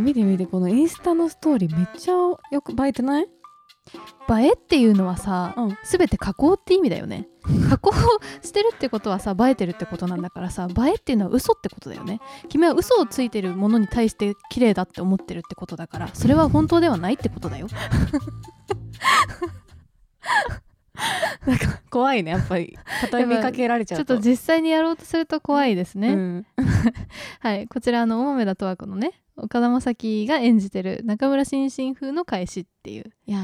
え見て見てこのインスタのストーリーめっちゃよく映えてない？映えっていうのはさ、うん。全て加工って意味だよね。加工してるってことはさ映えてるってことなんだからさ映えっていうのは嘘ってことだよね。君は嘘をついてるものに対して綺麗だって思ってるってことだからそれは本当ではないってことだよ なんか怖いねやっぱり。畳みかけられちゃうと。ちょっと実際にやろうとすると怖いですね、うん。はいこちらあの大豆田十和子のね岡田将生が演じてる中村新進風の返しっていう。いやー。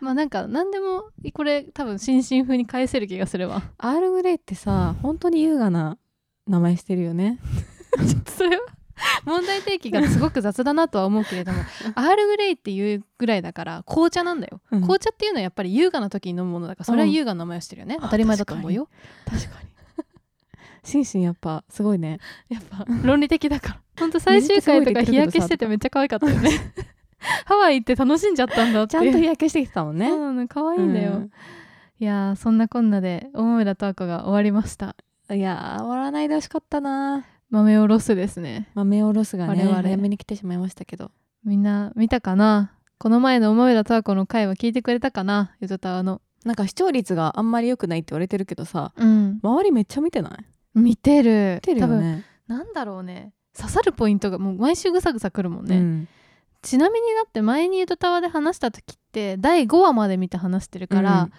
まあなんか何でもこれ多分新進風に返せる気がするわ。アールグレイってさ本当に優雅な名前してるよね。ちょっとそれは 問題提起がすごく雑だなとは思うけれどもアールグレイっていうぐらいだから紅茶なんだよ、うん。紅茶っていうのはやっぱり優雅な時に飲むものだからそれは優雅な名前をしてるよね、うん当たり前だと思うよ。確かに。シンシンやっぱすごいね。やっぱ論理的だから。ほんと最終回とか日焼けしててめっちゃ可愛かったよね。ハワイ行って楽しんじゃったんだって。ちゃんと日焼けしてきてたもんね。そうなの可愛いんだよ、うん。いやーそんなこんなで大豆田十和子が終わりました。いやー終わらないでほしかったな豆おろすですね。豆おろすがね我々。早めに来てしまいましたけど。みんな見たかな？この前の大豆田十和子の回は聞いてくれたかな？ゆとたわの。なんか視聴率があんまり良くないって言われてるけどさうん。周りめっちゃ見てない？見てる。見てるよ多分ねなんだろうね。刺さるポイントがもう毎週ぐさぐさくるもんね、うん。ちなみにだって前にゆとたわで話した時って第5話まで見て話してるから、うん。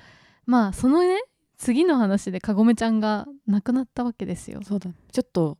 まあそのね次の話でかごめちゃんが亡くなったわけですよ。そうだちょっと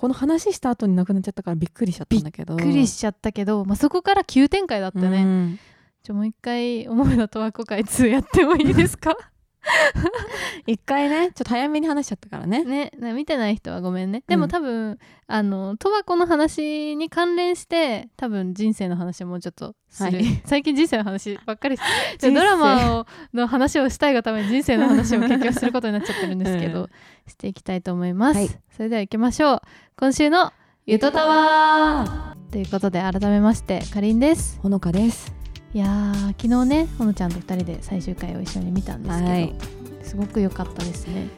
この話した後に亡くなっちゃったからびっくりしちゃったんだけど。びっくりしちゃったけど、まあ、そこから急展開だったね、うん。ちょもう一回思いの十和子会2やってもいいですか？一回ねちょっと早めに話しちゃったからね。ねね見てない人はごめんね。でもうん多分、あの十和子の話に関連して多分人生の話もうちょっとする、はい。最近人生の話ばっかりし 人生。ドラマをの話をしたいがために人生の話を結局することになっちゃってるんですけど、うん。していきたいと思います、はい。それでは行きましょう。今週のゆとたわ。ということで改めましてかりんです。ほのかですいやー昨日ねほのちゃんと2人で最終回を一緒に見たんですけど、はい。すごく良かったですね。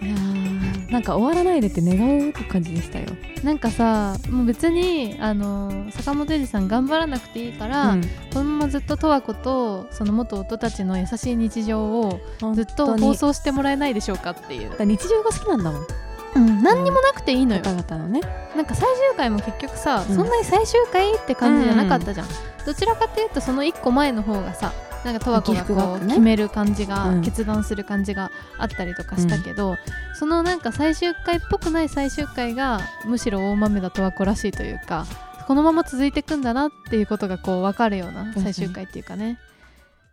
いやーなんか終わらないでって願う感じでしたよ、なんかさもう別にあの坂本龍二さん頑張らなくていいから、うん。このままずっと十和子とその元夫たちの優しい日常をずっと放送してもらえないでしょうかっていう。日常が好きなんだもんうん、何にもなくていいのよ、のね。なんか最終回も結局さ、うん。そんなに最終回って感じじゃなかったじゃん、どちらかっていうとその1個前の方がさなんか十和子がこう決める感じが、うん。決断する感じがあったりとかしたけど、そのなんか最終回っぽくない最終回がむしろ大豆田十和子らしいというかこのまま続いていくんだなっていうことがこう分かるような最終回っていうかね。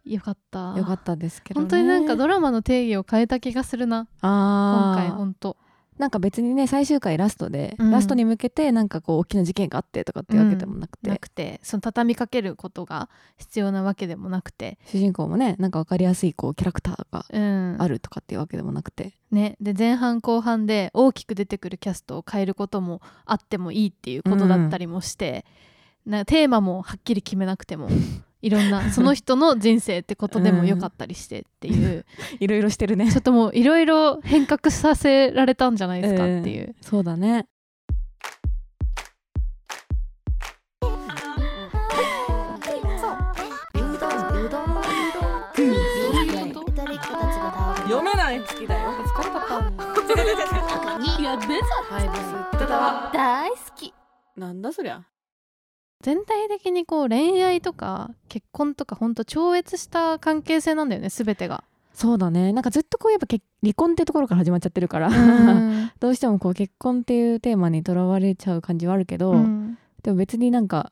よかった。よかったですけどね。本当になんかドラマの定義を変えた気がするな。今回本当なんか別にね最終回ラストで、うん。ラストに向けてなんかこう大きな事件があってとかっていうわけでもなくて、なくてその畳みかけることが必要なわけでもなくて、主人公もねなんか分かりやすいこうキャラクターがうん。あるとかっていうわけでもなくて、ね、で前半後半で大きく出てくるキャストを変えることもあってもいいっていうことだったりもして、なテーマもはっきり決めなくてもいろんな その人の人生ってことでもよかったりしてっていう、いろいろしてるね。ちょっともういろいろ変革させられたんじゃないですかっていう。そうだね。読めない。好きだよ疲れた。いや別大好き。なんだそりゃ全体的にこう恋愛とか結婚とかほんと超越した関係性なんだよね全てが。そうだね。なんかずっとこうやっぱ結離婚ってところから始まっちゃってるから、うん。どうしてもこう結婚っていうテーマにとらわれちゃう感じはあるけど、うん。でも別になんか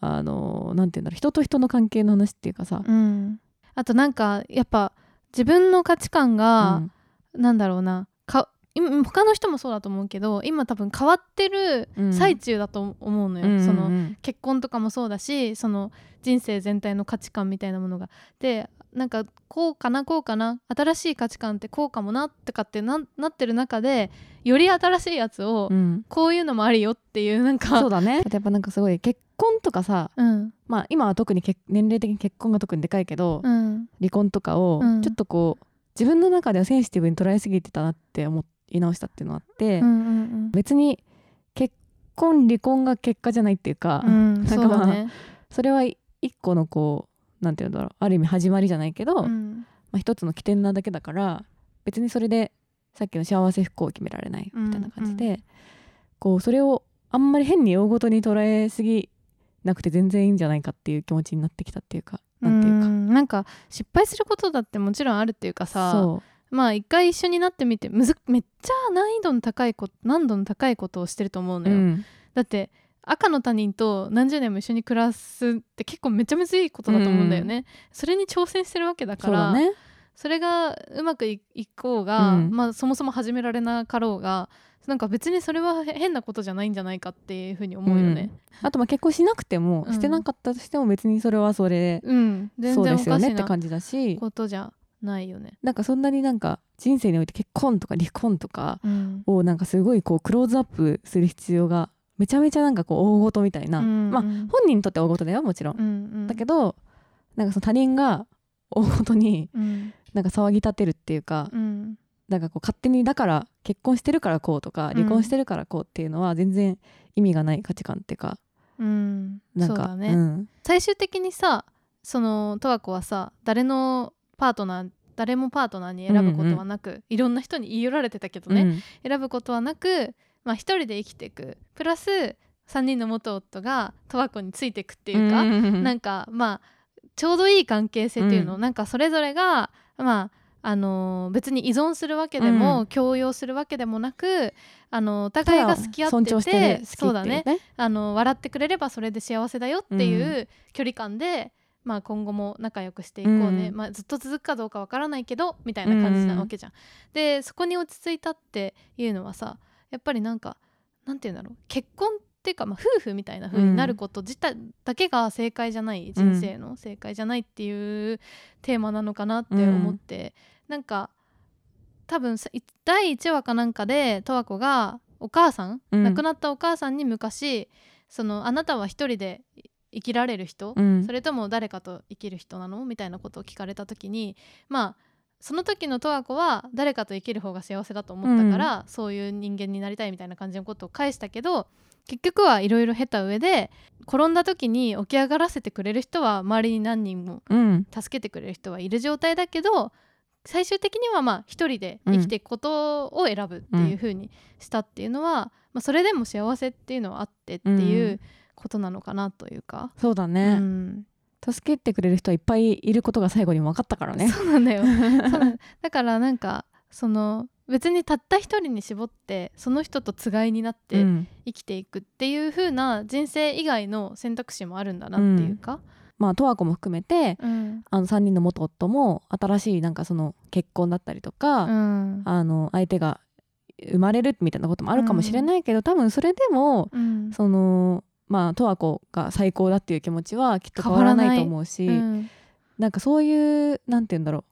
あのなんて言うんだろう。人と人の関係の話っていうかさ、うん。あとなんかやっぱ自分の価値観が、うん。なんだろうな。か今他の人もそうだと思うけど今多分変わってるうん。最中だと思うのよ、うんそのうん。結婚とかもそうだしその人生全体の価値観みたいなものが。でなんかこうかなこうかな新しい価値観ってこうかもなとかってななってる中でより新しいやつをうん。こういうのもありよっていうなんかそうだね。やっぱなんかすごい結婚とかさうん。まあ今は特に結年齢的に結婚が特にでかいけど、うん。離婚とかをうん。ちょっとこう自分の中ではセンシティブに捉えすぎてたなって思い直したっていうのがあって、うんうん別に結婚離婚が結果じゃないっていうか、うんなんかそうだね。それは一個のこうなんていうんだろうある意味始まりじゃないけど、まうん。あ、一つの起点なだけだから別にそれでさっきの幸せ不幸を決められないみたいな感じで、うんこうそれをあんまり変に大ごとに捉えすぎなくて全然いいんじゃないかっていう気持ちになってきたっていうかなんていうか。ん。なんか失敗することだってもちろんあるっていうかさそまあ一回一緒になってみてむずめっちゃ難易度の高いこと難度の高いことをしてると思うう、のよ、うん。だって赤の他人と何十年も一緒に暮らすって結構めちゃめちゃいいことだと思うんだよね、それに挑戦してるわけだからそね。それがうまくいいこうが、うん。まあそもそも始められなかろうがなんか別にそれは変なことじゃないんじゃないかっていうふうに思うよね。あとまあ結婚しなくても、うん。してなかったとしても別にそれはそれうん、で、全そうで然おかしいなすよねって感じだし。ことじゃないよね。なんかそんなになんか人生において結婚とか離婚とかうん。をなんかすごいこうクローズアップする必要がめちゃめちゃなんかこう大事みたいな、うんまあうん。本人にとっては大事だよもちろん、うんうん、だけどなんかその他人が大事にうん。なんか騒ぎ立てるっていうか、うん。なんかこう勝手にだから結婚してるからこうとかうん。離婚してるからこうっていうのは全然意味がない価値観っていうかうん、なんかそうだね、うん。最終的にさその十和子はさ誰のパートナー誰もパートナーに選ぶことはなく、いろんな人に言い寄られてたけどね、うん。選ぶことはなく、まあ、一人で生きていく。プラス3人の元夫が十和子についていくっていうか、んなんかまあちょうどいい関係性っていうのを、うん。なんかそれぞれがまああのー別に依存するわけでも、うん強要するわけでもなくあのお互いが好き合ってて尊重してる。好きっていうそうだね。あの笑ってくれればそれで幸せだよっていう距離感で、まあ、今後も仲良くしていこうね、うん。まあ、ずっと続くかどうかわからないけどみたいな感じなわけじゃん。でそこに落ち着いたっていうのはさやっぱりなんかなんて言うんだろう。結婚っていうか、まあ、夫婦みたいな風になること自体だけが正解じゃない、人生の正解じゃないっていうテーマなのかなって思って、なんか多分第1話かなんかで十和子がお母さん、うん。亡くなったお母さんに昔そのあなたは一人で生きられる人、うん。それとも誰かと生きる人なの？みたいなことを聞かれた時にまあその時の十和子は誰かと生きる方が幸せだと思ったから、そういう人間になりたいみたいな感じのことを返したけど結局はいろいろ経た上で転んだ時に起き上がらせてくれる人は周りに何人もうん。助けてくれる人はいる状態だけど最終的にはまあ一人で生きていくことを選ぶっていう風にしたっていうのは、まあ、それでも幸せっていうのはあってっていうことなのかなというか。うそうだね、ん。助けてくれる人はいっぱいいることが最後に分かったからね。そうなんだよ。だからなんかその別にたった一人に絞ってその人とつがいになってうん。生きていくっていう風な人生以外の選択肢もあるんだなっていうか、まあ十和子も含めてうん。あの3人の元夫も新しいなんかその結婚だったりとか、うん。あの相手が生まれるみたいなこともあるかもしれないけど、多分それでもうん。そのまあ十和子が最高だっていう気持ちはきっと変わらないと思うし、うん。なんかそういうなんて言うんだろ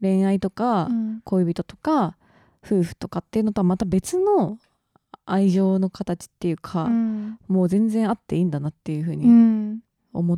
う恋愛とかうん。恋人とか夫婦とかっていうのとはまた別の愛情の形っていうか、うん。もう全然あっていいんだなっていうふううにん。思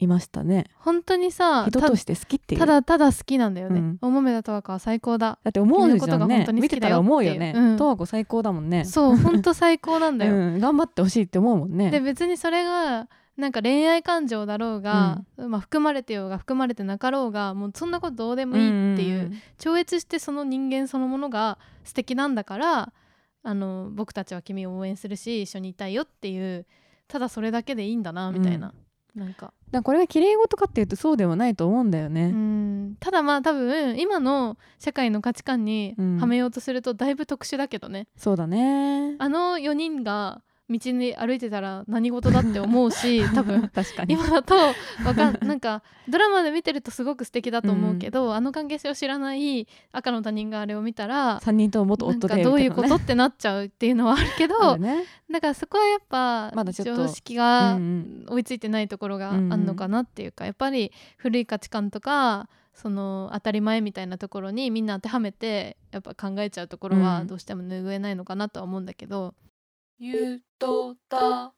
いましたね、本当にさた人として好きっていう。ただただ好きなんだよね、うん。大豆田十和子は最高だ。だって思うじゃん君のことがね。本当に好見てたら思うよね。うん。十和子最高だもんね。そう本当最高なんだよ、うん、頑張ってほしいって思うもんね。で別にそれがなんか恋愛感情だろうが、まあ、含まれてようが含まれてなかろうがもうそんなことどうでもいいっていう,、超越してその人間そのものが素敵なんだからあの僕たちは君を応援するし一緒にいたいよっていうただそれだけでいいんだなみたいな、なんかだこれが綺麗事かっていうとそうではないと思うんだようね、ん。ただまあ多分今の社会の価値観にうん。はめようとするとだいぶ特殊だけどね、そうだね。あの4人が道に歩いてたら何事だって思うし 多分確かに。今だとわかんなんかドラマで見てるとすごく素敵だと思うけど、あの関係性を知らない赤の他人があれを見たら3人とも元夫でかどういうことってなっちゃうっていうのはあるけど ね。だからそこはやっぱま常識がうん追いついてないところがあんのかなっていうか、やっぱり古い価値観とかその当たり前みたいなところにみんな当てはめてやっぱ考えちゃうところはうん。どうしても拭えないのかなとは思うんだけど、ゆとた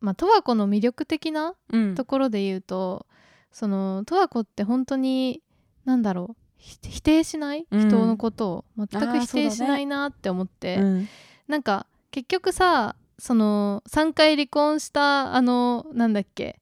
まあ十和子の魅力的なうん。ところで言うとその十和子って本当に何だろうひ否定しない？うん。人のことを。全く否定しないなって思って、うん。なんか結局さその3回離婚したあのなんだっけ？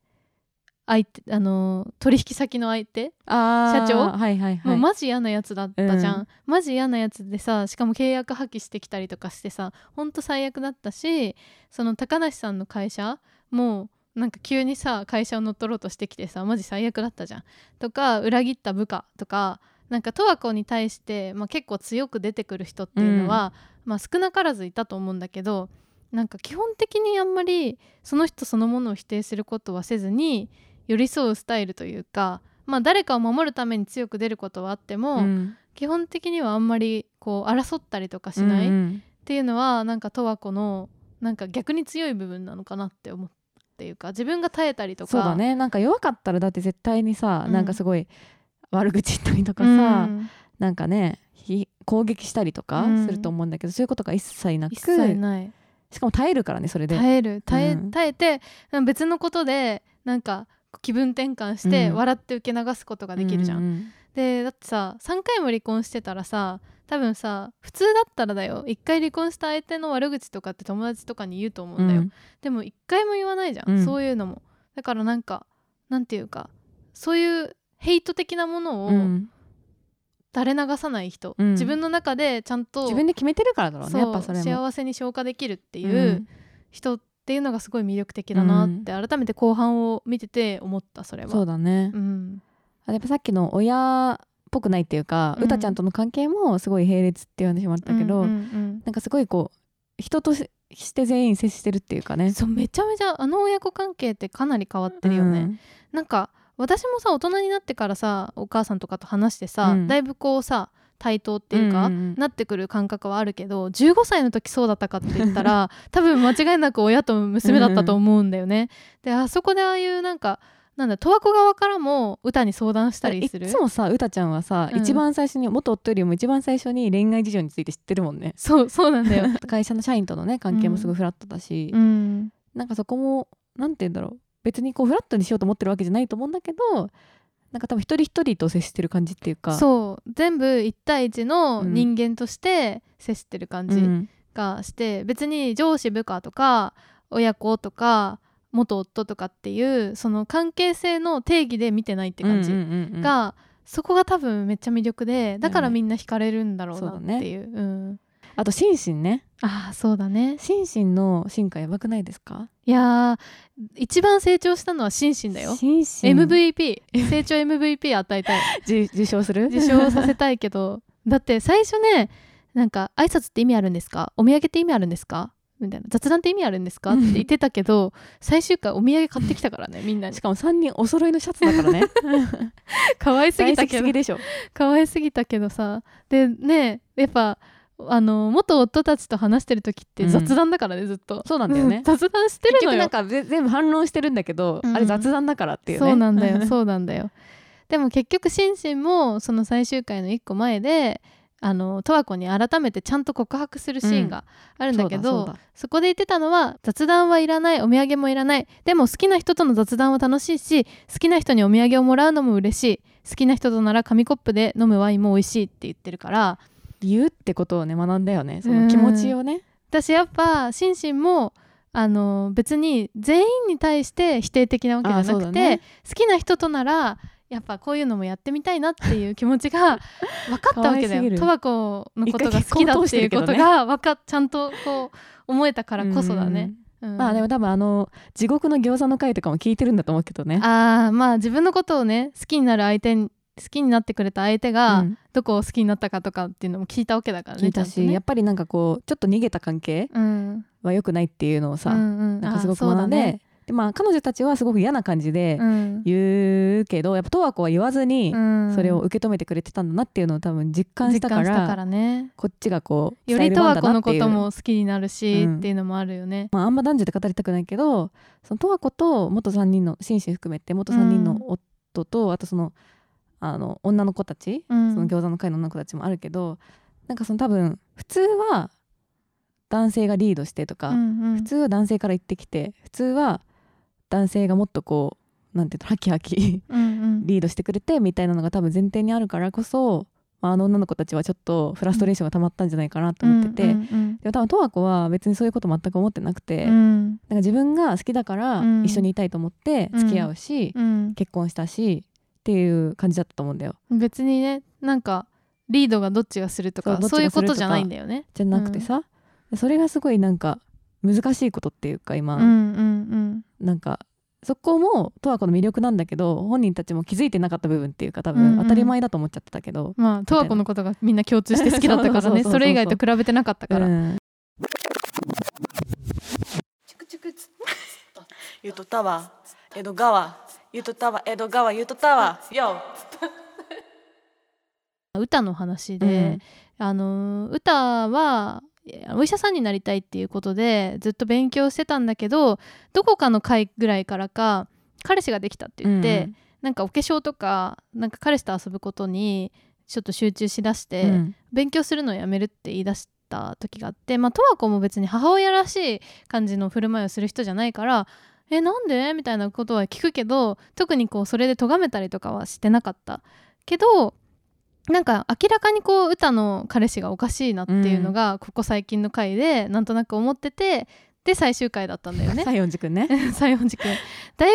相手あの取引先の相手、社長？はいはいはい。もうマジ嫌なやつだったじゃん、うん。マジ嫌なやつでさしかも契約破棄してきたりとかしてさほんと最悪だったしその高梨さんの会社もうなんか急にさ会社を乗っ取ろうとしてきてさマジ最悪だったじゃん。とか裏切った部下とかなんか十和子に対して、まあ、結構強く出てくる人っていうのは、まあ、少なからずいたと思うんだけどなんか基本的にあんまりその人そのものを否定することはせずに寄り添うスタイルというか、まあ、誰かを守るために強く出ることはあっても、うん。基本的にはあんまりこう争ったりとかしないっうんうん。ていうのはなんか十和子のなんか逆に強い部分なのかなって思っていうか自分が耐えたりとか。そうだね。なんか弱かったらだって絶対にさ、うん。なんかすごい悪口言ったりとかうさ、ん。なんかねひ攻撃したりとかうん。すると思うんだけど、そういうことが一切なく一切ない。しかも耐えるからねそれで。耐える。耐え,、うん。耐えて別のことでなんか気分転換してうん。笑って受け流すことができるじゃん。ううんでだってさ3回も離婚してたらさ多分さ普通だったらだよ。1回離婚した相手の悪口とかって友達とかに言うと思うんだよ、うん。でも1回も言わないじゃん、うん。そういうのも。だからなんかなんていうかそういうヘイト的なものをうん。垂れ流さない人、うん。自分の中でちゃんと自分で決めてるからだろうねやっぱそれも。幸せに消化できるってていう人っていうのがすごい魅力的だなって改めて後半を見てて思ったそれは。そうだね、うん。あやっぱさっきの親っぽくないっていうか、うん。うたちゃんとの関係もすごい並列っていう話もあったけど、うんうんなんかすごいこう人としして全員接してるっていうかね。うんそうめちゃめちゃあの親子関係ってかなり変わってるよね。なんか私もさ大人になってからさお母さんとかと話してさ、うん。だいぶこうさ対等っていうか、んんん。なってくる感覚はあるけど15歳の時そうだったかって言ったら 多分間違いなく親と娘だったと思うんだよね。であそこでああいうなんかなんだ十和子側からも歌に相談したりする。いつもさうたちゃんはさ、うん。一番最初に元夫よりも一番最初に恋愛事情について知ってるもんね。そうそうなんだよ。会社の社員とのね関係もすごいフラットだし、うん。なんかそこもなんて言うんだろう。別にこうフラットにしようと思ってるわけじゃないと思うんだけどなんか多分一人一人と接してる感じっていうか。そう。全部1対1のうん。人間として接してる感じうん。がして、別に上司部下とか親子とか元夫とかっていうその関係性の定義で見てないって感じうんうんうんうんが、そこが多分めっちゃ魅力でだからみんな惹かれるんだろうなっていう。うんあとシンシンね。ああそうだね。シンシンの進化やばくないですか？いやー一番成長したのはシンシンだよ。シンシン。MVP 成長 MVP 与えたい。受受賞する？受賞させたいけど。だって最初ねなんか挨拶って意味あるんですか？お土産って意味あるんですか？みたいな。雑談って意味あるんですか？って言ってたけど最終回お土産買ってきたからねみんなに。しかも3人お揃いのシャツだからね。可愛すぎたけど。可愛すぎたけどさ。でねやっぱあの元夫たちと話してる時って雑談だからね、ずっと。そうなんだよね。う ん雑談してるのよ。結局なんかぜ全部反論してるんだけど、うん。あれ雑談だからっていうね。そうなんだよ。そうなんだよ。でも結局シンシンもその最終回の1個前であの十和子に改めてちゃんと告白するシーンがあるんだけど、そうだそうそこで言ってたのは雑談はいらないお土産もいらない。でも好きな人との雑談は楽しいし好きな人にお土産をもらうのも嬉しい。好きな人となら紙コップで飲むワインも美味しいって言ってるから言うってことをね学んだよね。その気持ちをね、私やっぱシンシンもあの別に全員に対して否定的なわけじゃなくて、だね。好きな人とならやっぱこういうのもやってみたいなっていう気持ちが 分かったわけだよ。十和子のことが好きだっていうことが分かっちゃんとこう思えたからこそだね。うんまあでも多分あの地獄の餃子の回とかも聞いてるんだと思うけどね。あーまあ自分のことをね好きになる相手に好きになってくれた相手が、うん。どこを好きになったかとかっていうのも聞いたわけだからね聞いたし、ね。やっぱりなんかこうちょっと逃げた関係うん。は良くないっていうのをさ、うんうん。なんかすごく学んで、だね。でまあ彼女たちはすごく嫌な感じでうん。言うけど、やっぱ十和子は言わずにうん。それを受け止めてくれてたんだなっていうのを多分実感したから,、実感したからね。こっちがこうより十和子のことも好きになるし、うんっていうのもあるよね。まあ、あんま男女で語りたくないけどその十和子と元3人の紳士含めて元3人の夫と、あとそのあの女の子たち、うん。その餃子の会の女の子たちもあるけどなんかその多分普通は男性がリードしてとか、うんうん。普通は男性から言ってきて普通は男性がもっとこうなんていうのハキハキうんうん。リードしてくれてみたいなのが多分前提にあるからこそまあ、あの女の子たちはちょっとフラストレーションが溜まったんじゃないかなと思ってて、うんうんでも多分十和子は別にそういうこと全く思ってなくて、うなんんか自分が好きだからうん。一緒にいたいと思って付き合うし、うん。結婚したしっていう感じだったと思うんだよ。別にねなんかリードがどっちがするとかそういうことじゃないんだよね。じゃなくてさ、それがすごいなんか難しいことっていうか今、うんうんなんかそこも十和子の魅力なんだけど本人たちも気づいてなかった部分っていうか多うんうん。分当たり前だと思っちゃってたけど、うん。まあ十和子のことがみんな共通して好きだったからね。それ以外と比べてなかったから。うん。ゆとたわ江戸川ゆとたわ。江戸川ゆとたわ。よ。歌の話で、あの歌はお医者さんになりたいっていうことでずっと勉強してたんだけどどこかの回ぐらいからか彼氏ができたって言って、なんかお化粧とかなんか彼氏と遊ぶことにちょっと集中しだして、うん。勉強するのをやめるって言い出した時があってまあ十和子も別に母親らしい感じの振る舞いをする人じゃないから「えなんで?」みたいなことは聞くけど特にこうそれで咎めたりとかはしてなかった。けどなんか明らかにこう歌の彼氏がおかしいなっていうのがここ最近の回でなんとなく思っててで最終回だったんだよね。西園寺くんね。西園寺君。だい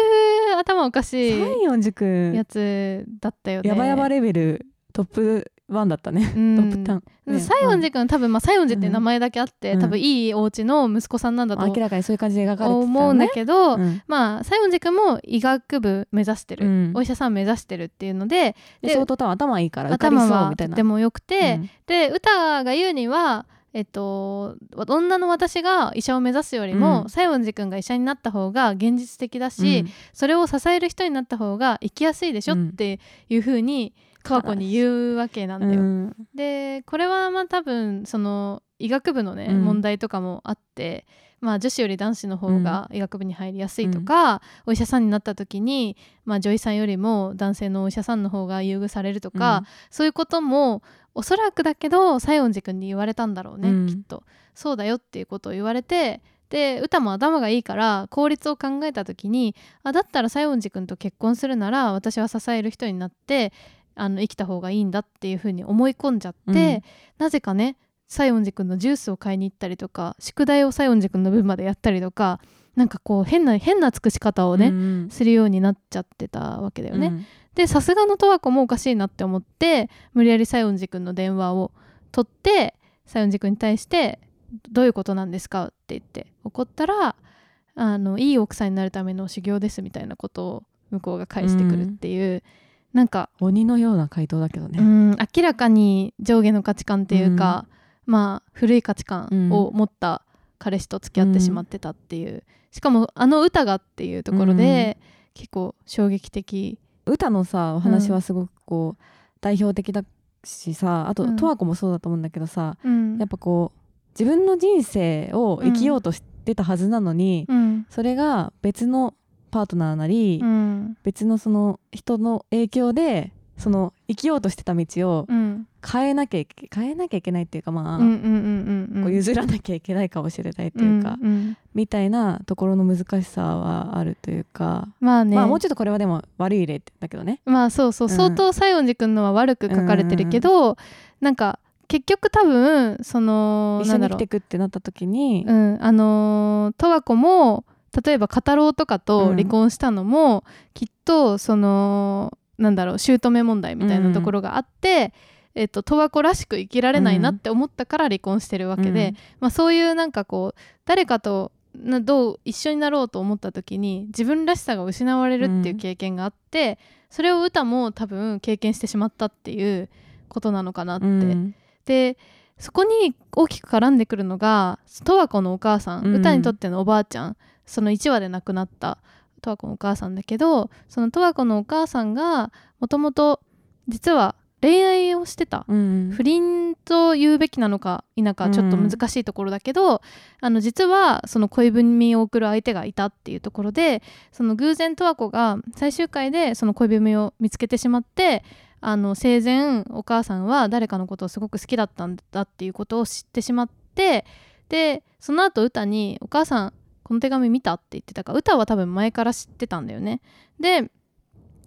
ぶ頭おかし西い園寺くんやつだったよね。やばやばレベルトップ1だったね、うん。トップ10、ね西園寺君多分まあ西園寺っていう名前だけあって、うん。多分いいお家の息子さんなんだと明らかにそういう感じで描かれてね。思うんだけど、うん。まあ西園寺君も医学部目指してる、うん。お医者さん目指してるっていうのででで相当多分頭いいから受かりそう頭はみたいな。とても良くて、うん。で歌が言うにはえっと、女の私が医者を目指すよりも、うん。西園寺君が医者になった方が現実的だし、それを支える人になった方が生きやすいでしょうんっていう風に十和子に言うわけなんだよ。うん。でこれはまあ多分その医学部のね、うん。問題とかもあって、まあ、女子より男子の方が医学部に入りやすいとか、お医者さんになった時に、まあ、女医さんよりも男性のお医者さんの方が優遇されるとか、そういうこともおそらくだけど西園寺君に言われたんだろうね、うん。きっと。そうだよっていうことを言われてで歌も頭がいいから効率を考えた時にあだったら西園寺君と結婚するなら私は支える人になってあの生きた方がいいんだっていうふうに思い込んじゃって、うんなぜかね西園寺君のジュースを買いに行ったりとか宿題を西園寺君の分までやったりとかなんかこう変な変な尽くし方をね、うんするようになっちゃってたわけだよね。うんでさすがの十和子もおかしいなって思って無理やり西園寺君の電話を取って西園寺君に対して「どういうことなんですか?」って言って怒ったらあのいい奥さんになるための修行ですみたいなことを向こうが返してくるっていう、なんか、鬼のような回答だけどね、うん明らかに上下の価値観っていうか、まあ古い価値観を持った彼氏と付き合ってしまってたっていう、しかもあの歌がっていうところで、結構衝撃的。歌のさお話はすごくこう代表的だしさあとうん。十和子もそうだと思うんだけどさうん。やっぱこう自分の人生を生きようとしてたはずなのに、うん。それが別のパートナーなり、うん。別のその人の影響でその生きようとしてた道をうん。変えなきゃいけ変えなきゃいけないっていうかまあ、譲らなきゃいけないかもしれないというか、うんうん。みたいなところの難しさはあるというか、まあね。まあもうちょっとこれはでも悪い例だけどね。まあそうそう、うん。相当西園寺君のは悪く書かれてるけど、なんか結局多分その一緒に生きてくってなった時に、うん、あのー十和子も例えば片郎とかと離婚したのも、きっとそのなんだろう姑問題みたいなところがあって、えっと十和子らしく生きられないなって思ったから離婚してるわけで、うん。まあ、そういうなんかこう誰かとなどう一緒になろうと思った時に自分らしさが失われるっていう経験があって、それを歌も多分経験してしまったっていうことなのかなって。うん。でそこに大きく絡んでくるのが十和子のお母さん、うん。歌にとってのおばあちゃんその1話で亡くなった十和子のお母さんだけどその十和子のお母さんがもともと実は恋愛をしてた。うん不倫と言うべきなのか否かちょっと難しいところだけど、あの実はその恋文を送る相手がいたっていうところでその偶然十和子が最終回でその恋文を見つけてしまってあの生前お母さんは誰かのことをすごく好きだったんだっていうことを知ってしまってでその後歌に「お母さんこの手紙見た?」って言ってたから歌は多分前から知ってたんだよね。で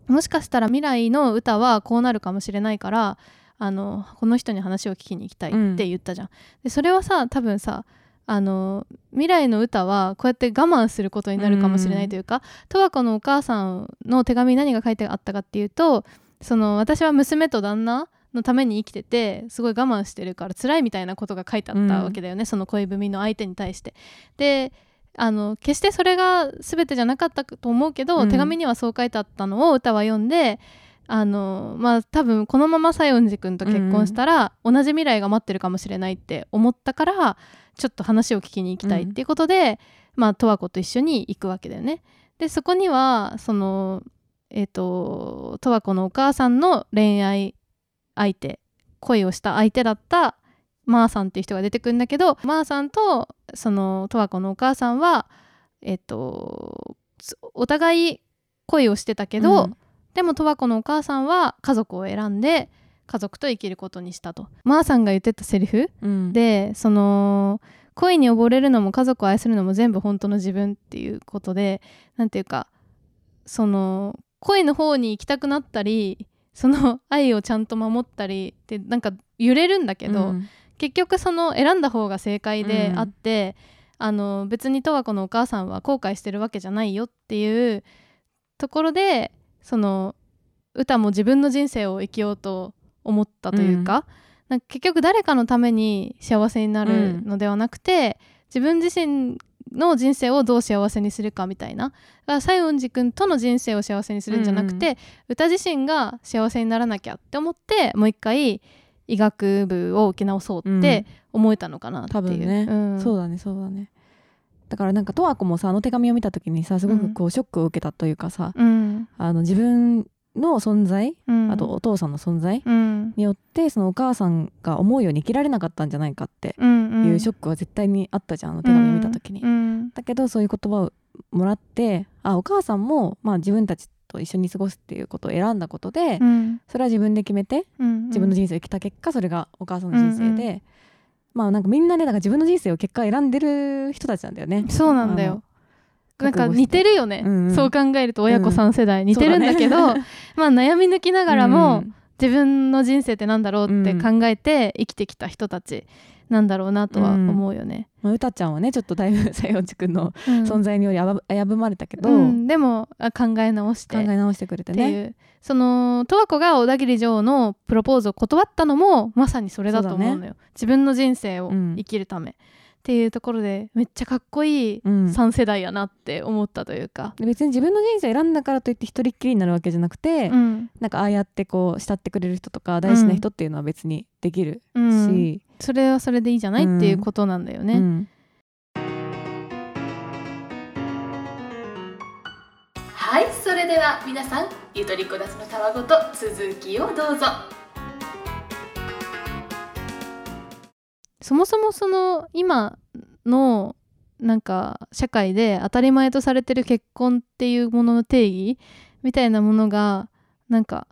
もしかしたら未来の歌はこうなるかもしれないからあのこの人に話を聞きに行きたいって言ったじゃん。でそれはさ多分さあの未来の歌はこうやって我慢することになるかもしれないというか十和子のお母さんの手紙に何が書いてあったかっていうとその私は娘と旦那のために生きててすごい我慢してるから辛いみたいなことが書いてあったわけだよね、その恋文の相手に対して。であの決してそれが全てじゃなかったと思うけど、うん。手紙にはそう書いてあったのを歌は読んであのまあ多分このまま西園寺君と結婚したら、同じ未来が待ってるかもしれないって思ったからちょっと話を聞きに行きたいっていうことで、まあ十和子と一緒に行くわけだよね。でそこにはそのえっ、と十和子のお母さんの恋愛相手恋をした相手だったまーさんっていう人が出てくるんだけどまーさんとその十和子のお母さんはえっ、とつお互い恋をしてたけど、うん。でも十和子のお母さんは家族を選んで家族と生きることにしたと。まーさんが言ってたセリフうん。でその恋に溺れるのも家族を愛するのも全部本当の自分っていうことでなんていうかその恋の方に行きたくなったりその愛をちゃんと守ったりってなんか揺れるんだけど、うん結局その選んだ方が正解であって、あの別に十和子のお母さんは後悔してるわけじゃないよっていうところでその歌も自分の人生を生きようと思ったというか,、なんか結局誰かのために幸せになるのではなくて、自分自身の人生をどう幸せにするかみたいな。西園寺君との人生を幸せにするんじゃなくて、歌自身が幸せにならなきゃって思ってもう一回医学部を受け直そうって思えたのかなっていう、多分ね、うん。そうだねそうだね。だからなんか十和子もさあの手紙を見た時にさすごくこうショックを受けたというかさ、うん。あの自分の存在、うん。あとお父さんの存在うん。によってそのお母さんが思うように生きられなかったんじゃないかってうんうん。いうショックは絶対にあったじゃんあの手紙を見た時に、うん。だけどそういう言葉をもらってあお母さんも、まあ、自分たちと一緒に過ごすっていうことを選んだことで、うん。それは自分で決めてうん自分の人生を生きた結果それがお母さんの人生で、まあなんかみんなねだから自分の人生を結果選んでる人たちなんだよね。そうなんだよ。なんか似てるよね、うんうん。そう考えると親子3世代似てるんだけど、ね。まあ悩み抜きながらも、うん。自分の人生ってなんだろうって考えて生きてきた人たちなんだろうなとは思うよね。まあ、歌ちゃんはねちょっとだいぶ西園寺君のうん。存在により危ぶまれたけど、うん。でもあ考え直して。考え直してくれてっていね。う。その十和子が小田切女王のプロポーズを断ったのもまさにそれだと思うのよ、そう自分の人生をうん生きるため、っていうところでめっちゃかっこいいうん。3世代やなって思ったというか、で別に自分の人生選んだからといって一人っきりになるわけじゃなくて、うん。なんかああやってこう慕ってくれる人とか大事な人っていうのは別にできるうん。し、それはそれでいいじゃない、っていうことなんだよね。うん。はいそれでは皆さんゆとりこだちのたわごと続きをどうぞ。そもそもその今のなんか社会で当たり前とされてる結婚っていうものの定義みたいなものがなんか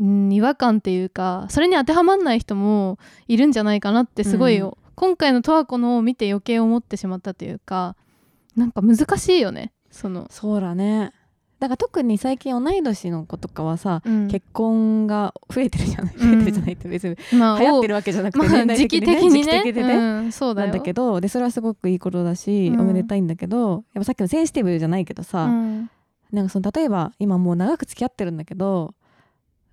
うん違和感っていうかそれに当てはまんない人もいるんじゃないかなってすごい、うん。今回の十和子のを見て余計思ってしまったというかなんか難しいよねその、そうだね。だから特に最近同い年の子とかはさ、うん。結婚が増えてるじゃない、うん。増えてるじゃないって別に。まあ流行ってるわけじゃなくて、まあ時期的にね的にね。時期的でね。うん、そうだよ。なんだけどでそれはすごくいいことだし、うん。おめでたいんだけどやっぱさっきのセンシティブじゃないけどさ、うん。なんかその例えば今もう長く付き合ってるんだけど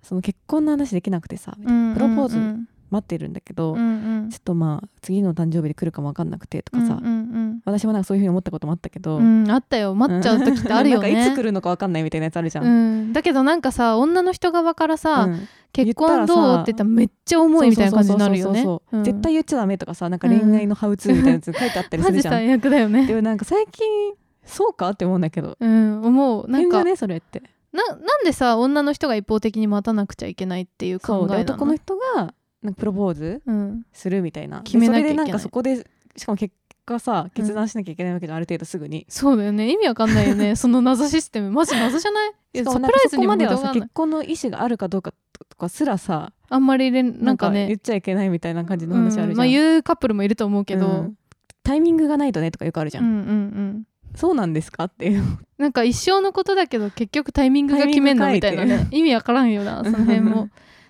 その結婚の話できなくてさ、うんプロポーズうん待ってるんだけど、うんうん。ちょっとまあ次の誕生日で来るかも分かんなくてとかさ、うんうん私もなんかそういうふうに思ったこともあったけど、うんうんあったよ。待っちゃう時ってあるよね、なんかいつ来るのか分かんないみたいなやつあるじゃん、うん、だけどなんかさ女の人側からさ、うん。結婚どうって言ったらめっちゃ重いみたいな感じになるよね。絶対言っちゃダメとかさなんか恋愛のハウツーみたいなやつ書いてあったりすマジるじゃん、最悪だよね。でもなんか最近そうかって思うんだけど。うん。思う。なんか。ねそれってななんでさ女の人が一方的に待たなくちゃいけないっていう考えなの？男の人がなんかプロポーズうん。するみたいな。決めなきゃいけない。でそれでなんかそこでしかも結果さ決断しなきゃいけないわけじゃん、ある程度すぐに。そうだよね。意味わかんないよね。その謎システム。マジ謎じゃない？いやサプライズにもそこまでは程結婚の意思があるかどうかとかすらさあんまりれんなんんかね言っちゃいけないみたいな感じの話あるじゃん、うんまあ言うカップルもいると思うけど、うん。タイミングがないとねとかよくあるじゃん、うんうんうんそうなんですか？っていう。なんか一生のことだけど結局タイミングが決めんのみたいなね。意味わからんよな その辺も。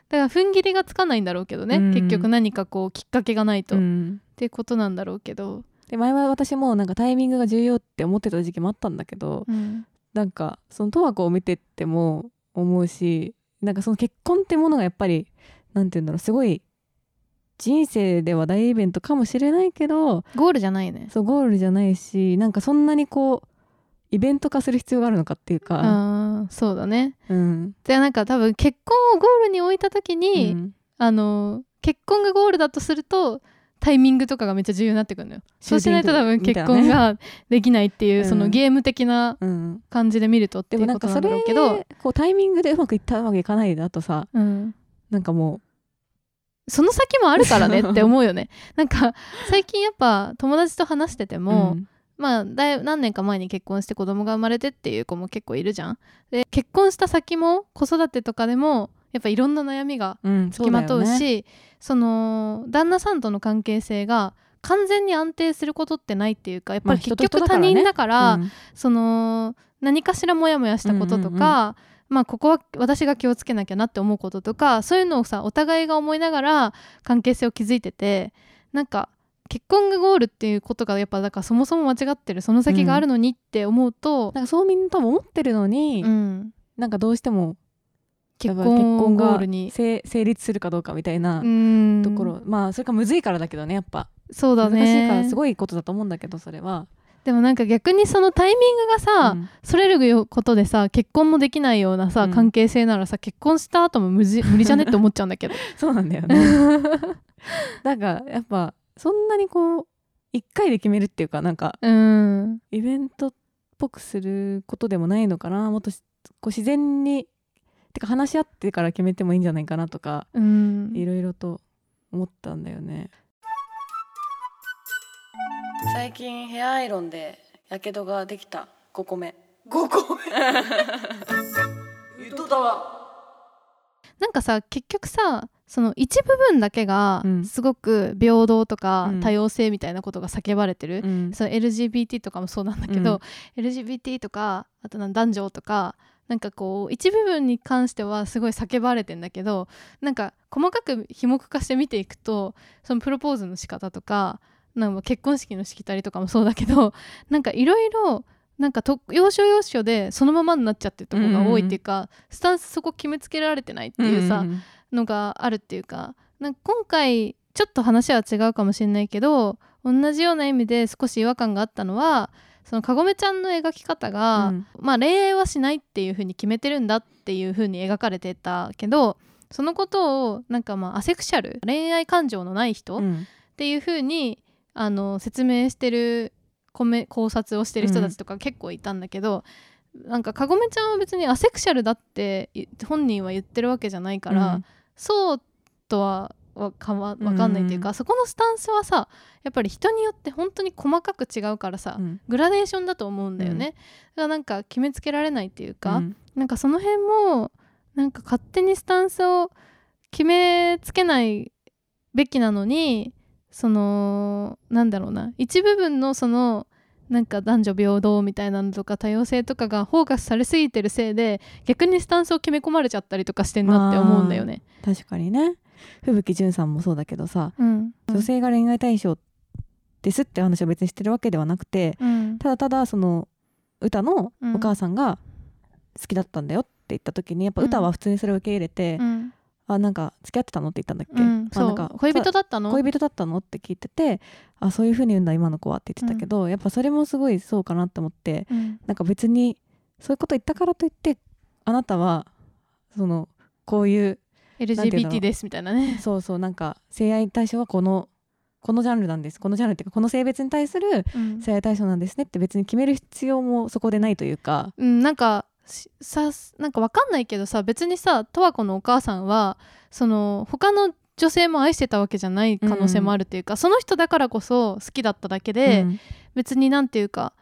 だから踏ん切りがつかないんだろうけどね、うん。結局何かこうきっかけがないと、っうん。ていうことなんだろうけど、で前は私もなんかタイミングが重要って思ってた時期もあったんだけど、うん。なんかその十和子を見てっても思うしなんかその結婚ってものがやっぱりなんて言うんだろうすごい人生では大イベントかもしれないけどゴールじゃないね。そうゴールじゃないしなんかそんなにこうイベント化する必要があるのかっていうか、あーそうだね。うん。でなんか多分結婚をゴールに置いた時に、うん。あの結婚がゴールだとするとタイミングとかがめっちゃ重要になってくるのよ。そうしないと多分結婚ができないっていう、うん。そのゲーム的なうん、感じで見るとっていうことなんだろうけど、こうタイミングでうまくいったわけいかないだとさうん、なんかもその先もあるからね って思うよね。なんか最近やっぱ友達と話しててうも、うん。まあだい何年か前に結婚して子供が生まれてっていう子も結構いるじゃん。で結婚した先も子育てとかでもやっぱいろんな悩みがうん、付きまとうそだよね。しその旦那さんとの関係性が完全に安定することってないっていうかやっぱり結局他と人だから何かしらモヤモヤしたこととか、うんうんまあここは私が気をつけなきゃなって思うこととかそういうのをさお互いが思いながら関係性を築いててなんか結婚がゴールっていうことがやっぱだからそもそも間違ってるその先があるのにって思うと、なんかそうみんな多分思ってるのに、うん。なんかどうしても結婚ゴールに。成成立するかどうかみたいなうん。ところ、まあそれかむずいからだけどねやっぱ。そうだね。難しいからすごいことだと思うんだけどそれは、でもなんか逆にそのタイミングがさ、うん。それることでさ結婚もできないようなさ、うん。関係性ならさ結婚した後も無じ 無理じゃねって思っちゃうんだけど。そうなんだよね。だからやっぱそんなにこう一回で決めるっていうかなんかうん。イベントっぽくすることでもないのかな。もっとしこう自然にてか話し合ってから決めてもいいんじゃないかなとかうん。いろいろと思ったんだよね最近ヘアアイロンでやけどができた。5個目。5個目。言っとったわ。なんかさ結局さその一部分だけがうん。すごく平等とかうん。多様性みたいなことが叫ばれてる、うん。その LGBT とかもそうなんだけど、LGBT とかあとなん男女とかなんかこう一部分に関してはすごい叫ばれてんだけどなんか細かく紐目化して見ていくとそのプロポーズの仕方とかなんか結婚式のしきたりとかもそうだけど なんかいろいろなんかと要所要所でそのままになっちゃってるところが多いっていうか、スタンスそこ決めつけられてないっていうさ、んのがあるっていうかなんか今回ちょっと話は違うかもしれないけど同じような意味で少し違和感があったのはそのかごめちゃんの描き方が、うん。まあ恋愛はしないっていう風に決めてるんだっていう風に描かれてたけどそのことをなんかまあアセクシャル恋愛感情のない人っうん。ていう風にあの説明してる考察をしてる人たちとか結構いたんだけど、なんかかごめちゃんは別にアセクシャルだってい本人は言ってるわけじゃないから、うん。そうとはわかかんないというか、そこのスタンスはさやっぱり人によって本当に細かく違うからさ、うん。グラデーションだと思うんだよね、だからなんか決めつけられないっていうか、うん。なんかその辺もなんか勝手にスタンスを決めつけないべきなのにそのなんだろうな。一部分のそのなんか男女平等みたいなのとか多様性とかがフォーカスされすぎてるせいで逆にスタンスを決め込まれちゃったりとかしてんなって思うんだよね。確かにね。吹雪純さんもそうだけどさうん。女性が恋愛対象ですって話を別にしてるわけではなくてうん。ただただその歌のうん。お母さんが好きだったんだよって言った時にやっぱ歌は普通にそれを受け入れて、うんあなんか付き合ってたのって言ったんだっけ、うんなんかう恋人だったの？恋人だったの？って聞いててあそういう風に言うんだ今の子はって言ってたけど、やっぱそれもすごいそうかなって思ってうん。なんか別にそういうこと言ったからといってあなたはそのこういう LGBT うですみたいなね。そうそうなんか性愛対象はこのこのジャンルなんです。このジャンルっていうかこの性別に対するうん。性愛対象なんですねって別に決める必要もそこでないというか、うん、なんかしさなんかわかんないけどさ別にさ十和子のお母さんはその他の女性も愛してたわけじゃない可能性もあるっていうか、その人だからこそ好きだっただけで、うん。別になんていうか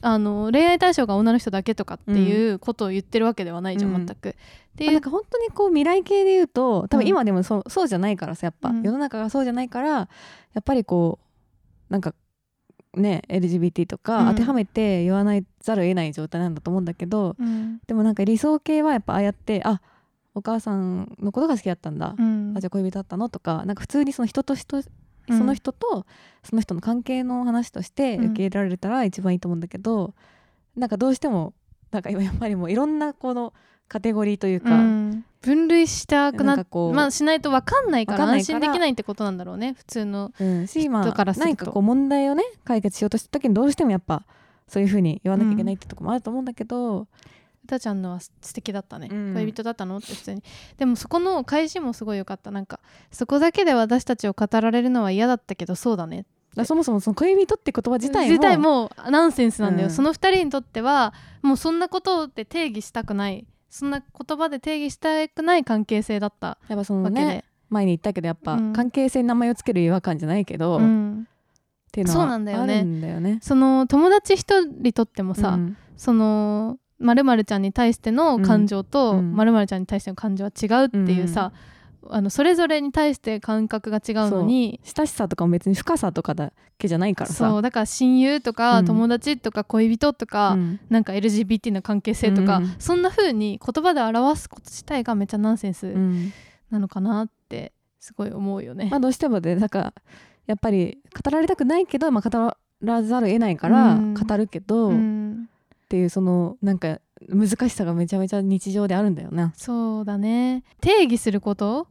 あの恋愛対象が女の人だけとかっていうことを言ってるわけではないじゃん、うん。全く。ってまあいうなんか本当にこう未来系で言うと多分今でもそう,、そうじゃないからさやっぱ、うん。世の中がそうじゃないからやっぱりこうなんかね LGBT とうん。か当てはめて言わないざるを得ない状態なんだと思うんだけど、うん。でもなんか理想系はやっぱああやってあお母さんのことが好きだったんだ、うん。あじゃあ恋人だったのとかなんか普通にその人と人うん。その人とその人の関係の話として受け入れられたら一番いいと思うんだけど、なんかどうしてもなんか今やっぱりもういろんなこのカテゴリーというか、うん分類したくなっなこうまあしないと分かんないからわかんないから安心できないってことなんだろうね普通の人からすると。何かこう問題をね解決しようとした時にどうしてもやっぱそういうふうに言わなきゃいけないってとこもあると思うんだけど、歌ちゃんのは素敵だったね、うん。恋人だったの？って普通に。でもそこの返しもすごい良かった。なんかそこだけで私たちを語られるのは嫌だったけどそうだね。だそもそもその恋人って言葉自体も自体もナンセンスなんだよ、うん。その2人にとってはもうそんなことって定義したくないそんな言葉で定義したくない関係性だったやっぱそのね前に言ったけどやっぱうん。関係性に名前をつける違和感じゃないけど、っうん、ていうのはそうなんだよね。あるんだよね。その友達一人にとってもさ、うん。そのまるちゃんに対しての感情とうん。まるちゃんに対しての感情は違うっていうさ、あのそれぞれに対して感覚が違うのに親しさとかも別に深さとかだけじゃないからさ。そうだから親友とか、うん。友達とか恋人とか、うん。なんか LGBT の関係性とか、うんそんな風に言葉で表すこと自体がめっちゃナンセンスうん。なのかなってすごい思うよね。まあどうしてもでなんかやっぱり語られたくないけど、まあ、語らざるを得ないからうん。語るけど、うっん、ていうそのなんか難しさがめちゃめちゃ日常であるんだよな。そうだね。定義すること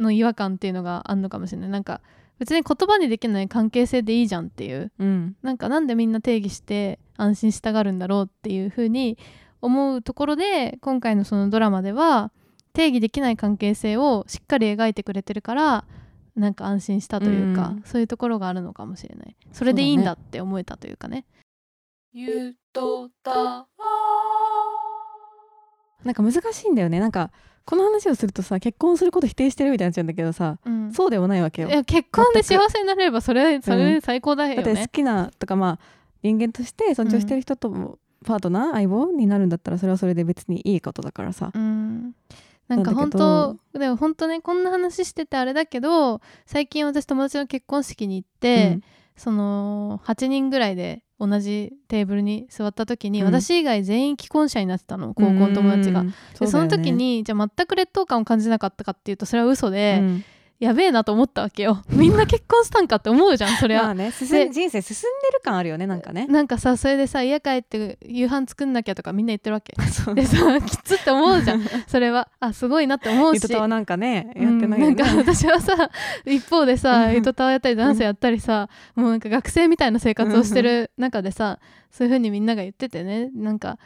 の違和感っていうのがあるのかもしれない。なんか別に言葉にできない関係性でいいじゃんっていう。うん。なんかなんでみんな定義して安心したがるんだろうっていう風に思うところで今回のそのドラマでは定義できない関係性をしっかり描いてくれてるからなんか安心したというか、うんそういうところがあるのかもしれない。それでいいんだって思えたというかね。ゆとたなんか難しいんだよね。なんかこの話をするとさ結婚すること否定してるみたいになっちゃうんだけどさ、うん。そうでもないわけよ。い。や結婚で幸せになれればそれそれ最高だよだって好ね、きなとかまあ人間として尊重してる人ともパートナー、相棒になるんだったらそれはそれで別にいいことだからさ。うん。なんか本当でも本当ねこんな話しててあれだけど最近私友達の結婚式に行って、その8人ぐらいで同じテーブルに座った時に、うん。私以外全員既婚者になってたの高校の友達が。うん。でその時、にじゃあ全く劣等感を感じなかったかっていうとそれは嘘で、うんやべえなと思ったわけよ。みんな結婚したんかって思うじゃんそりゃ、まあね人生進んでる感あるよねなんかね。なんかさそれでさ家帰って夕飯作んなきゃとかみんな言ってるわけ。でさきつって思うじゃん それは。あすごいなって思うし。ゆとたはなんかねやってないよね。うんなんか私はさ一方でさうん。ゆとたわやったりダンスやったりさもうなんか学生みたいな生活をしてる中でさそういう風にみんなが言っててね。なんか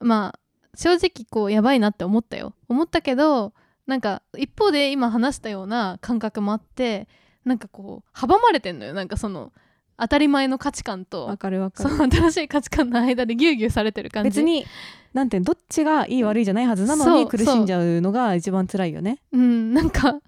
まあ正直こうやばいなって思ったよ。思ったけどなんか一方で今話したような感覚もあってなんかこう阻まれてんのよ。なんかその当たり前の価値観とわかるわかそる。の新しい価値観の間でギュウギュウされてる感じ。別になんてどっちがいい悪いじゃないはずなのそうに苦しんじゃうのが一番辛いよね。うんなんか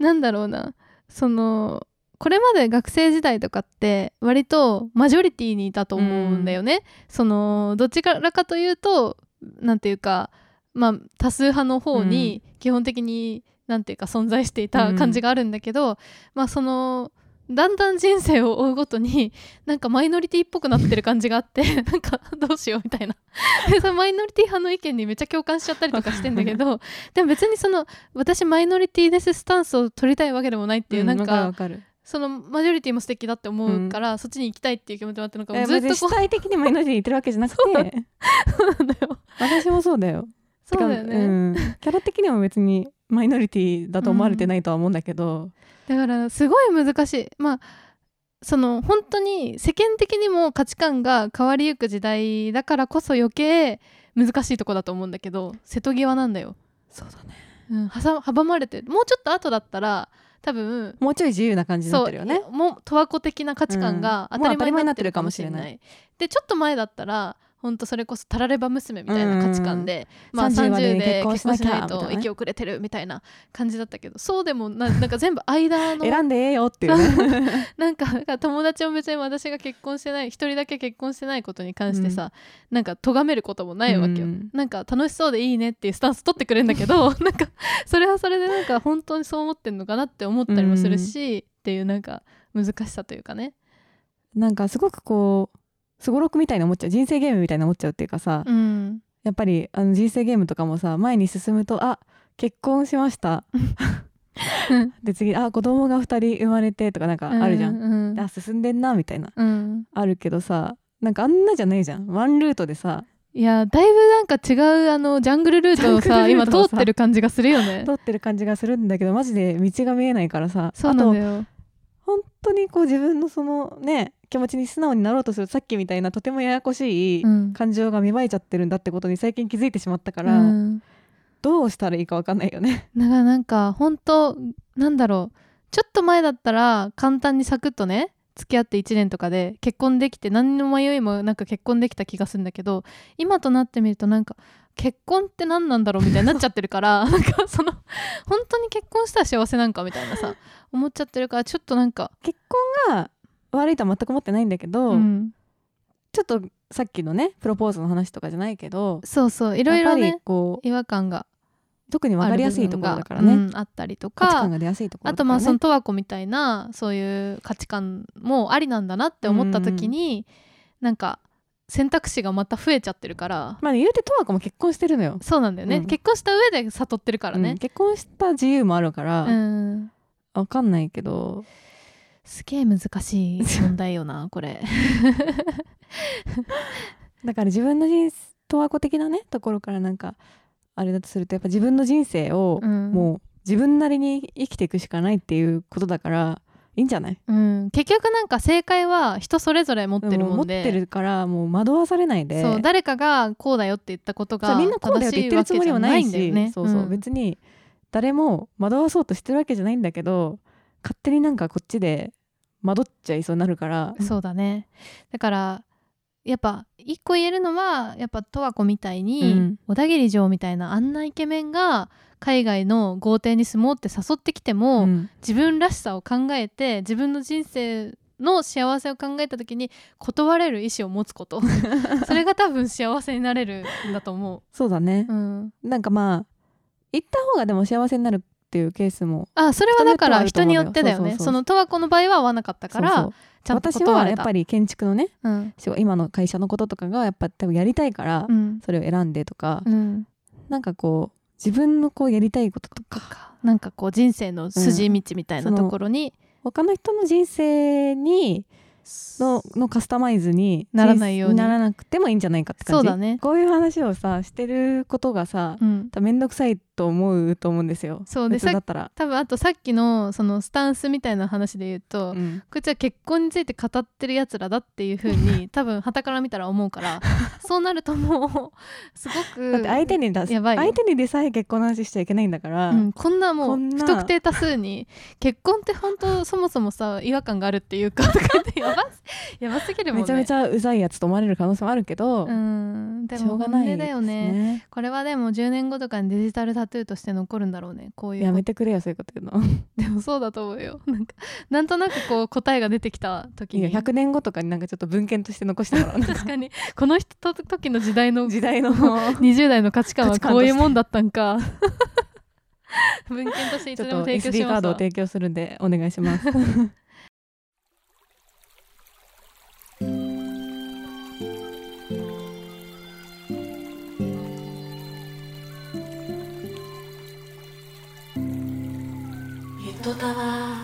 なんだろうな。そのこれまで学生時代とかって割とマジョリティにいたと思うんだよね、そのどちらかというとなんていうかまあ多数派の方に基本的になんていうか存在していた感じがあるんだけど、まあそのだんだん人生を追うごとに なんかマイノリティっぽくなってる感じがあって なんかどうしようみたいな。でそのマイノリティ派の意見にめっちゃ共感しちゃったりとかしてんだけどでも別にその私マイノリティですスタンスを取りたいわけでもないっていう、うなんわか。そのマジョリティも素敵だって思うから、そっちに行きたいっていう気持ちもあってなんかもえうずっと主体的にマイノリティに言ってるわけじゃなくて。そうなんだよ。私もそうだよ。そうだよね、うん。キャラ的にも別にマイノリティだと思われてないとは思うんだけど、だからすごい難しい。まあその本当に世間的にも価値観が変わりゆく時代だからこそ余計難しいとこだと思うんだけど瀬戸際なんだよ、そうだね。うん、挟阻まれてもうちょっと後だったら多分もうちょい自由な感じになってるよね。もう十和子的な価値観がうん。当たり前になってるかもしれない,、もう当たり前にでちょっと前だったら本当それこそタラレバ娘みたいな価値観で、まあ、30 30まで結婚しないとみたいなね。息遅れてるみたいな感じだったけどそうでもな なんか全部間の選んでええよっていうね。なんか友達も別に私が結婚してない一人だけ結婚してないことに関してさ、なんか咎めることもないわけよ、うん。なんか楽しそうでいいねっていうスタンス取ってくれるんだけど なんかそれはそれでなんか本当にそう思ってんのかなって思ったりもするし、っていうなんか難しさというかね、なんかすごくこうすごろくみたいな思っちゃう。人生ゲームみたいな思っちゃうっていうかさ、うん、やっぱりあの人生ゲームとかもさ前に進むとあ結婚しました。うん。で次あ子供が2人生まれてとかなんかあるじゃん、うんであ進んでんなみたいな。うん。あるけどさなんかあんなじゃないじゃん。ワンルートでさ。いやだいぶなんか違うあのジャングルルートをさ今通ってる感じがするよね。通ってる感じがするんだけどマジで道が見えないからさ。そうなんだあとよ本当にこう自分のそのね気持ちに素直になろうとするさっきみたいなとてもややこしいうん。感情が芽生えちゃってるんだってことに最近気づいてしまったから、うん。どうしたらいいか分かんないよね。だからなんか本当なんだろう。ちょっと前だったら簡単にサクッとね付き合って1年とかで結婚できて何の迷いもなんか結婚できた気がするんだけど今となってみるとなんか結婚って何なんだろうみたいになっちゃってるから なんかその本当に結婚したら幸せなんかみたいなさ思っちゃってるからちょっとなんか、結婚が悪いとは全く思ってないんだけど、うん、ちょっとさっきのねプロポーズの話とかじゃないけどそうそういろいろねこう違和感が特に分かりやすいところだからね、あうんあったりとか価値観が出やすいところあとまあその十和子みたいなそういう価値観もありなんだなって思った時に、なんか選択肢がまた増えちゃってるから。まあ言うて十和子も結婚してるのよ、そうなんだよね、うん。結婚した上で悟ってるからうんね、結婚した自由もあるから、うん。分かんないけどすげえ難しい問題よなこれ。だから自分の人生十和子的なねところからなんかあれだとするとやっぱ自分の人生をうん。もう自分なりに生きていくしかないっていうことだからいいんじゃない？うん、結局なんか正解は人それぞれ持ってるもう持ってるからもう惑わされないで。そう誰かがこうだよって言ったことがみんなこうだよって言ってるつもりもないしそうそう、ん。別に誰も惑わそうとしてるわけじゃないんだけど勝手になんかこっちで惑っちゃいそうになるから。そうだね。だからやっぱ一個言えるのはやっぱ十和子みたいに、うん。小田切城みたいなあんなイケメンが海外の豪邸に住もうって誘ってきても、うん。自分らしさを考えて自分の人生の幸せを考えた時に断れる意思を持つこと。それが多分幸せになれるんだと思そうだね。う、、うん、なんかまあ行った方がでも幸せになるっていうケースもあそれはだから人によってだよね。その十和子の場合は合わなかったから私はやっぱり建築のねうん。今の会社のこととかがやっぱ多分やりたいから、うん。それを選んでとか、うん。なんかこう自分のこうやりたいこととか。なんかこう人生の筋道みたいなところに。他の人の人生にののカスタマイズにならないように。ならなくてもいいんじゃないかって感じ。そうだね。こういう話をさしてることがさうん。めんどくさいと思うと思うんですよ。そうでだったら、多分あとさっきのそのスタンスみたいな話で言うと、うん。こいつは結婚について語ってるやつらだっていう風に 多分傍から見たら思うから そうなるともうすごくだって相手に出すやばいよ。相手にでさえ結婚の話しちゃいけないんだから、うん、こんなもう不特定多数に結婚って本当そもそもさ違和感があるっていうかとか言ってや ばやばすぎるもんね。めちゃめちゃうざいやつと思われる可能性もあるけど、うんでしょもうがないです本音だよね。これはでも10年後とかにデジタルタトゥーとして残るんだろうね。こういうやめてくれよそういうこと言うの。でもそうだと思うよ。なんかなんとなくこう答えが出てきた時いやに100年後とかになんかちょっと文献として残してもら。う 確かに。この人と時の時代の時代の。20代の価値観はこういうもんだったんか。文献としていつでも提供し SD カードを提供するんでお願いしますゆとたわ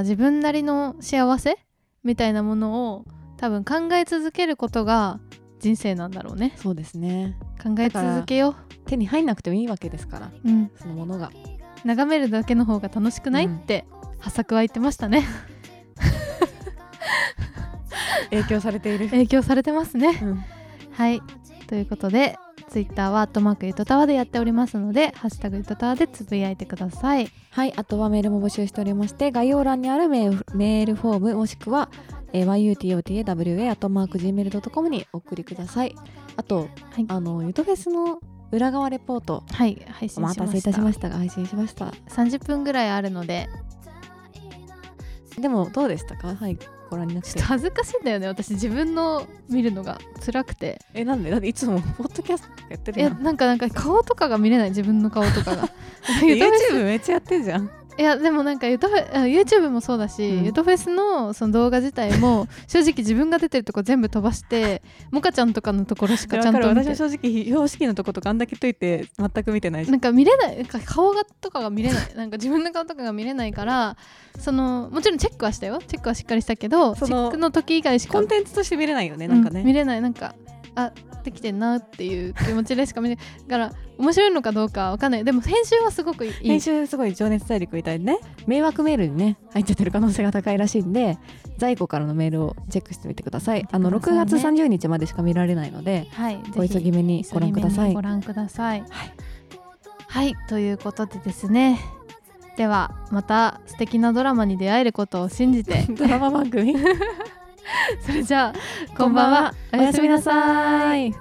自分なりの幸せみたいなものを多分考え続けることが人生なんだろうね。そうですね。考え続けよ手に入んなくてもいいわけですから。う、うん、そのものが。眺めるだけの方が楽しくない、うん。って破作は言ってましたね。影響されている、影響されてますね。うん。はい。ということでツイッターはアットマークゆとたわでやっておりますのでハッシュタグゆとたわでつぶやいてください。はいあとはメールも募集しておりまして概要欄にあるメールメールフォームもしくは、えー、yutotawa.gmail.com にお送りください。あと、はい。あのゆとフェスの裏側レポートはい配信おしました。待たせいたしましたが配信しました。30分ぐらいあるのででもどうでしたか？はい。ご覧になって。ちょっと恥ずかしいんだよね。私自分の見るのが。辛くて。えなんで？だっていつも ポッドキャストやっていやるやんなんかなんか顔とかが見れない。自分の顔とかが。YouTube めっちゃやってんじゃんいやでもなんかゆとフェあ YouTube もそうだし、うん。ゆとフェスのその動画自体も 正直自分が出てるとこ全部飛ばしてモカちゃんとかのところしかわちゃんと私は正直非標識のとことかあんだけ解いて全く見てないし。なんか見れない。なんか顔がとかが見れない。なんか自分の顔とかが見れないからそのもちろんチェックはしたよ。チェックはしっかりしたけどそのチェックの時以外しかコンテンツとして見れないよねなんかね、うん見れない。なんかあできてんなっていう気持ちでしか見れないだから面白いのかどうかわかんない。でも編集はすごくいい。編集すごい情熱大陸みたいでね迷惑メールにね入っちゃってる可能性が高いらしいんで在庫からのメールをチェックしてみてください。見てくあのださいね。6月30日までしか見られないのではいお急ぎめにご覧ください。ご覧ください。はい、ということでですね。ではまた素敵なドラマに出会えることを信じて。ドラマ番組？それじゃあこんばんは。おやすみなさい、